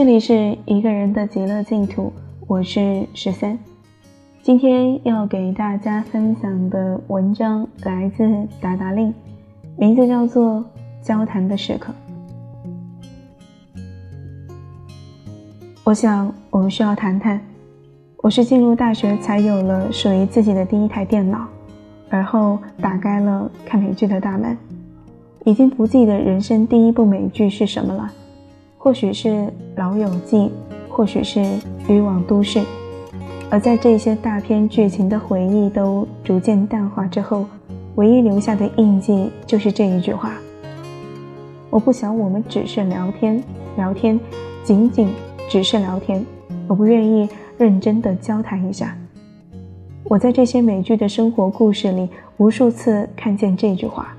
这里是一个人的极乐净土，我是十三。今天要给大家分享的文章来自达达令，名字叫做《交谈的时刻》。我想，我们需要谈谈。我是进入大学才有了属于自己的第一台电脑，而后打开了看美剧的大门。已经不记得人生第一部美剧是什么了，或许是《老友记》，或许是《欲望都市》。而在这些大片剧情的回忆都逐渐淡化之后，唯一留下的印记就是这一句话：我不想我们只是聊天，聊天，仅仅只是聊天。我不愿意认真的交谈一下。我在这些美剧的生活故事里，无数次看见这句话。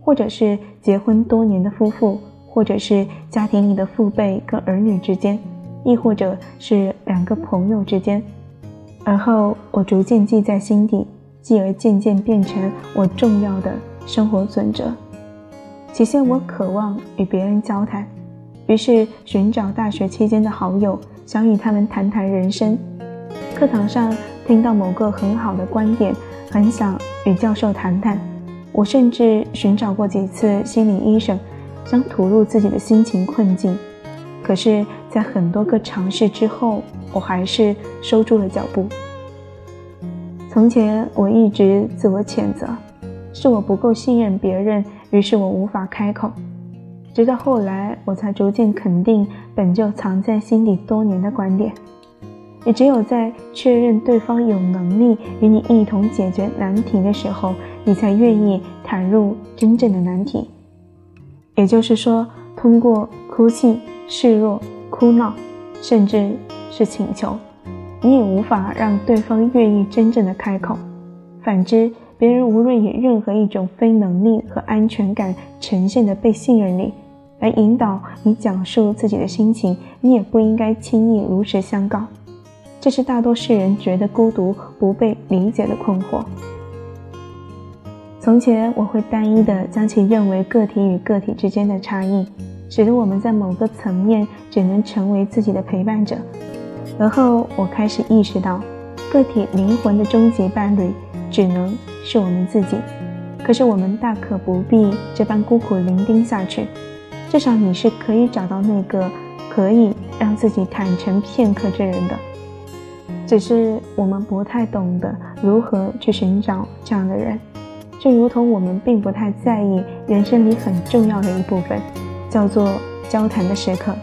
或者是结婚多年的夫妇，或者是家庭里的父辈跟儿女之间，亦或者是两个朋友之间。而后我逐渐记在心底，继而渐渐变成我重要的生活准则。起先我渴望与别人交谈，于是寻找大学期间的好友，想与他们谈谈人生。课堂上听到某个很好的观点，很想与教授谈谈。我甚至寻找过几次心理医生，想吐露自己的心情困境，可是，在很多个尝试之后，我还是收住了脚步。从前，我一直自我谴责，是我不够信任别人，于是我无法开口。直到后来，我才逐渐肯定本就藏在心底多年的观点。也只有在确认对方有能力与你一同解决难题的时候，你才愿意袒入真正的难题。也就是说，通过哭泣、示弱、哭闹，甚至是请求，你也无法让对方愿意真正的开口。反之，别人无论以任何一种非能力和安全感呈现的被信任力来引导你讲述自己的心情，你也不应该轻易如实相告。这是大多数人觉得孤独、不被理解的困惑。从前，我会单一的将其认为个体与个体之间的差异，使得我们在某个层面只能成为自己的陪伴者。而后，我开始意识到，个体灵魂的终极伴侣只能是我们自己。可是，我们大可不必这般孤苦伶仃下去。至少，你是可以找到那个可以让自己坦诚片刻之人的。只是我们不太懂得如何去寻找这样的人，就如同我们并不太在意人生里很重要的一部分，叫做交谈的时刻。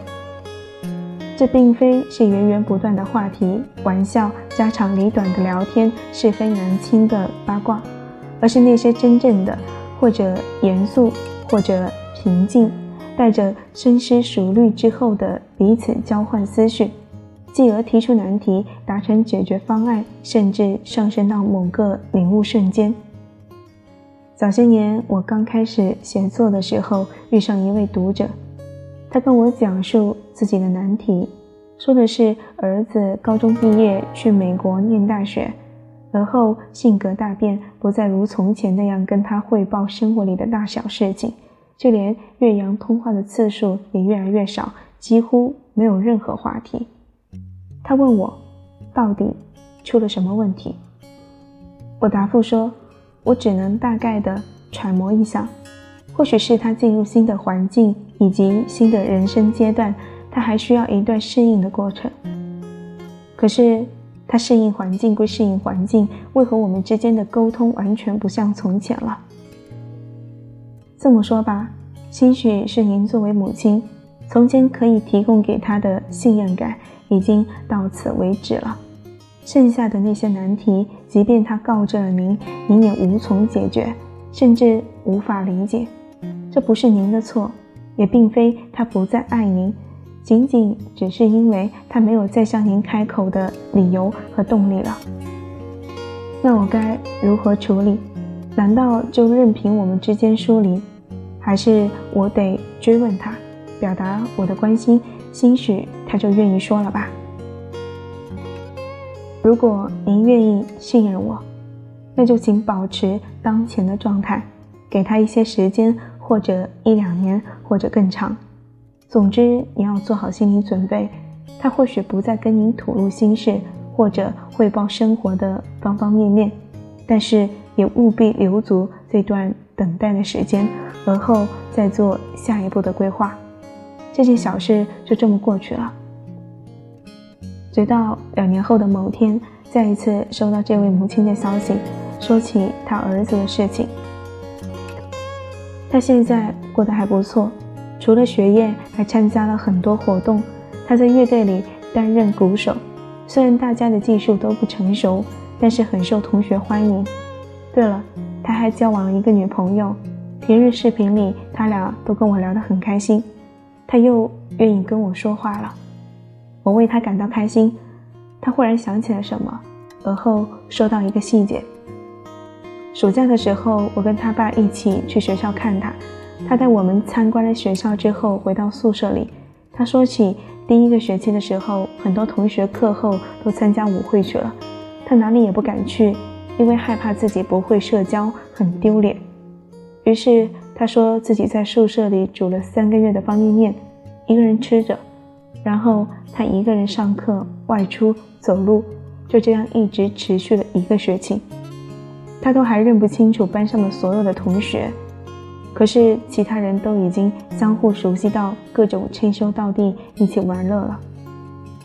这并非是源源不断的话题、玩笑、家长里短的聊天、是非难清的八卦，而是那些真正的，或者严肃，或者平静，带着深思熟虑之后的彼此交换思绪。继而提出难题，达成解决方案，甚至上升到某个领悟瞬间。早些年，我刚开始写作的时候，遇上一位读者，他跟我讲述自己的难题，说的是儿子高中毕业去美国念大学，而后性格大变，不再如从前那样跟他汇报生活里的大小事情，就连岳阳通话的次数也越来越少，几乎没有任何话题。他问我，到底出了什么问题？我答复说，我只能大概的揣摩一下，或许是他进入新的环境以及新的人生阶段，他还需要一段适应的过程。可是他适应环境归适应环境，为何我们之间的沟通完全不像从前了？这么说吧，兴许是您作为母亲，从前可以提供给他的信任感。已经到此为止了，剩下的那些难题，即便他告知了您，您也无从解决，甚至无法理解。这不是您的错，也并非他不再爱您，仅仅只是因为他没有再向您开口的理由和动力了。那我该如何处理？难道就任凭我们之间疏离，还是我得追问他，表达我的关心？兴许他就愿意说了吧。如果您愿意信任我，那就请保持当前的状态，给他一些时间，或者一两年，或者更长。总之，你要做好心理准备，他或许不再跟您吐露心事，或者汇报生活的方方面面，但是也务必留足这段等待的时间，而后再做下一步的规划。这件小事就这么过去了。直到两年后的某天，再一次收到这位母亲的消息，说起他儿子的事情。他现在过得还不错。除了学业，还参加了很多活动。他在乐队里担任鼓手，虽然大家的技术都不成熟，但是很受同学欢迎。对了，他还交往了一个女朋友，平日视频里他俩都跟我聊得很开心。他又愿意跟我说话了，我为他感到开心。他忽然想起了什么，而后说到一个细节：暑假的时候，我跟他爸一起去学校看他。他带我们参观了学校之后，回到宿舍里，他说起第一个学期的时候，很多同学课后都参加舞会去了，他哪里也不敢去，因为害怕自己不会社交，很丢脸。于是他说自己在宿舍里煮了三个月的方便面，一个人吃着，然后他一个人上课、外出、走路，就这样一直持续了一个学期，他都还认不清楚班上的所有的同学。可是其他人都已经相互熟悉到各种称兄道弟，一起玩乐了。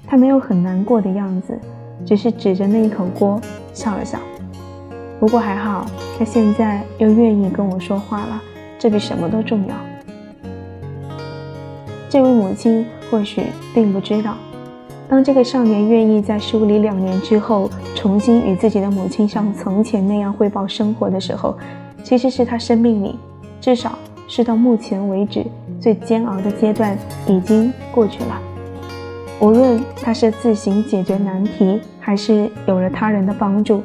他没有很难过的样子，只是指着那一口锅笑了笑。不过还好，他现在又愿意跟我说话了，这比什么都重要。这位母亲或许并不知道，当这个少年愿意在疏离两年之后，重新与自己的母亲像从前那样汇报生活的时候，其实是他生命里。至少是到目前为止最煎熬的阶段已经过去了。无论他是自行解决难题，还是有了他人的帮助，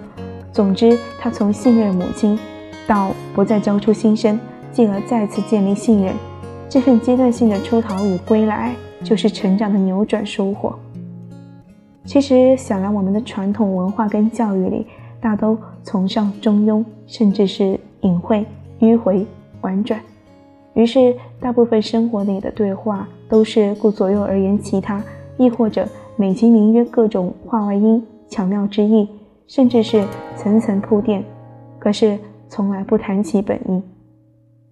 总之，他从信任母亲到不再交出心声，进而再次建立信任，这份阶段性的出逃与归来，就是成长的扭转收获。其实想来，我们的传统文化跟教育里，大都崇尚中庸，甚至是隐晦迂回。婉转，于是大部分生活里的对话都是顾左右而言其他，亦或者美其名曰各种话外音、巧妙之意，甚至是层层铺垫，可是从来不谈其本意。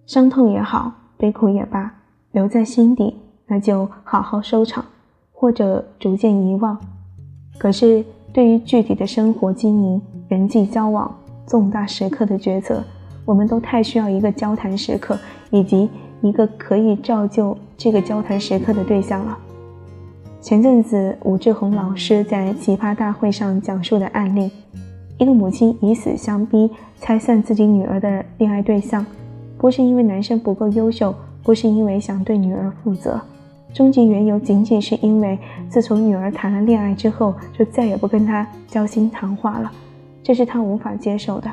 伤痛也好，悲苦也罢，留在心底，那就好好收场，或者逐渐遗忘。可是对于具体的生活经营、人际交往、重大时刻的决策，我们都太需要一个交谈时刻，以及一个可以照就这个交谈时刻的对象了。前阵子，武志红老师在奇葩大会上讲述的案例：一个母亲以死相逼，拆散自己女儿的恋爱对象，不是因为男生不够优秀，不是因为想对女儿负责，终极缘由仅仅是因为自从女儿谈了恋爱之后，就再也不跟他交心谈话了，这是他无法接受的。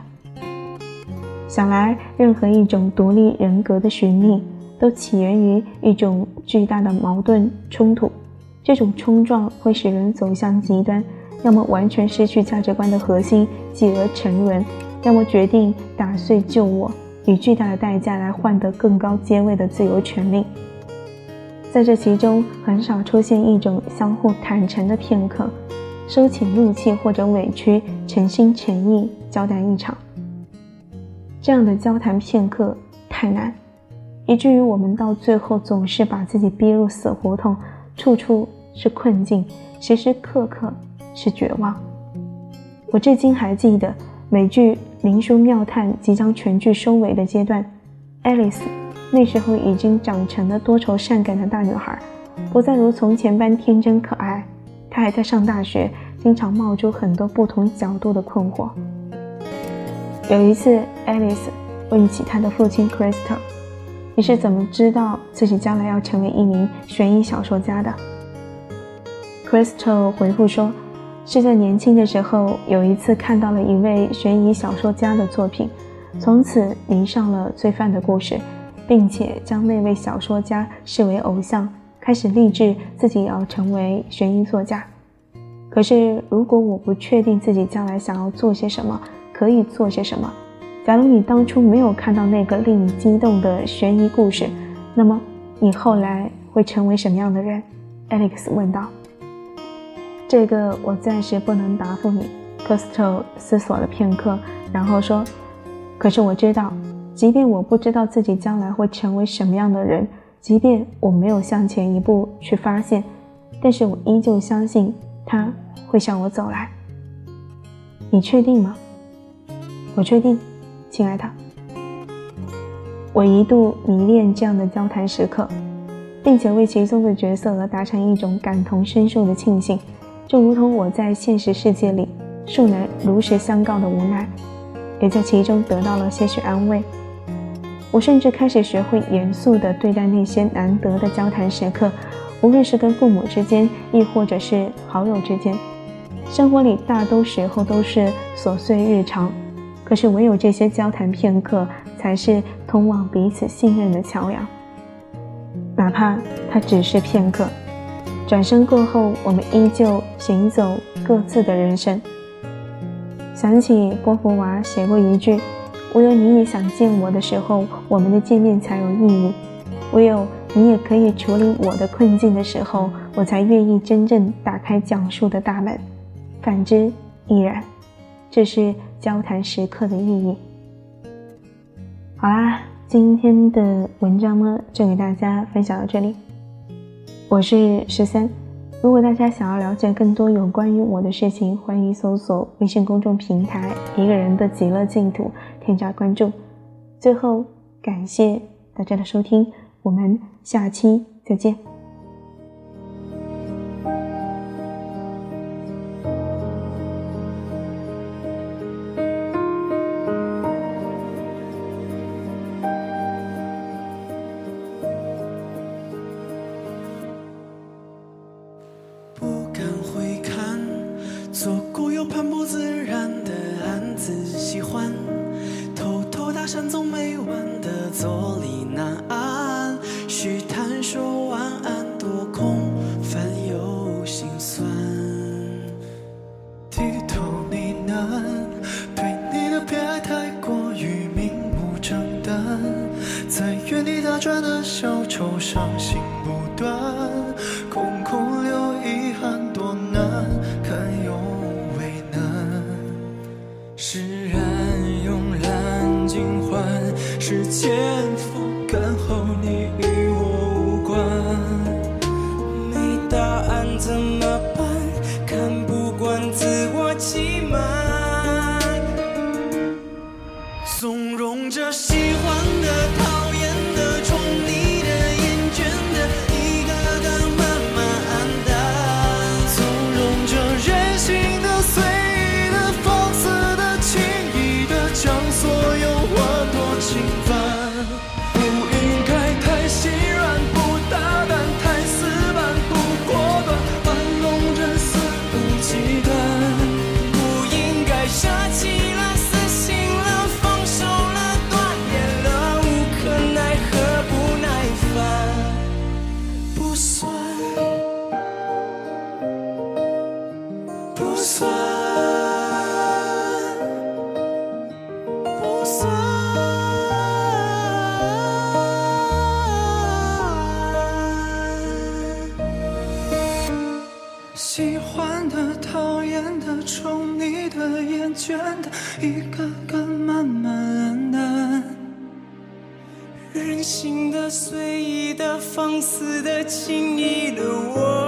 想来，任何一种独立人格的寻觅，都起源于一种巨大的矛盾冲突。这种冲撞会使人走向极端，要么完全失去价值观的核心，继而沉沦；要么决定打碎旧我，以巨大的代价来换得更高阶位的自由权利。在这其中，很少出现一种相互坦诚的片刻，收起怒气或者委屈，诚心诚意交代一场。这样的交谈片刻太难，以至于我们到最后总是把自己逼入死胡同，处处是困境，时时刻刻是绝望。我至今还记得美剧《灵书妙探》即将全剧收尾的阶段，Alice 那时候已经长成了多愁善感的大女孩，不再如从前般天真可爱。她还在上大学，经常冒出很多不同角度的困惑。有一次，Alice 问起她的父亲 Crystal：“ 你是怎么知道自己将来要成为一名悬疑小说家的？”Crystal 回复说：“是在年轻的时候，有一次看到了一位悬疑小说家的作品，从此迷上了罪犯的故事，并且将那位小说家视为偶像，开始立志自己要成为悬疑作家。可是，如果我不确定自己将来想要做些什么，”可以做些什么？假如你当初没有看到那个令你激动的悬疑故事，那么你后来会成为什么样的人？”Alex 问道。“这个我暂时不能答复你。” c o s t o 思索了片刻，然后说：“可是我知道，即便我不知道自己将来会成为什么样的人，即便我没有向前一步去发现，但是我依旧相信他会向我走来。你确定吗？”“我确定，亲爱的。”我一度迷恋这样的交谈时刻，并且为其中的角色而达成一种感同身受的庆幸，就如同我在现实世界里。树男如实相告的无奈，也在其中得到了些许安慰。我甚至开始学会严肃地对待那些难得的交谈时刻，无论是跟父母之间，亦或者是好友之间。生活里大多时候都是琐碎日常，可是唯有这些交谈片刻，才是通往彼此信任的桥梁。哪怕它只是片刻，转身过后，我们依旧行走各自的人生。想起波伏娃写过一句：“唯有你也想见我的时候，我们的见面才有意义；唯有你也可以处理我的困境的时候，我才愿意真正打开讲述的大门。反之亦然。这是交谈时刻的意义。”好啦，今天的文章呢，就给大家分享到这里。我是十三。如果大家想要了解更多有关于我的事情，欢迎搜索微信公众平台“一个人的极乐净土”，添加关注。最后，感谢大家的收听，我们下期再见。案怎喜欢的、讨厌的、宠你的、厌倦的，一个个慢慢黯淡。任性的、随意的、放肆的、轻易的我。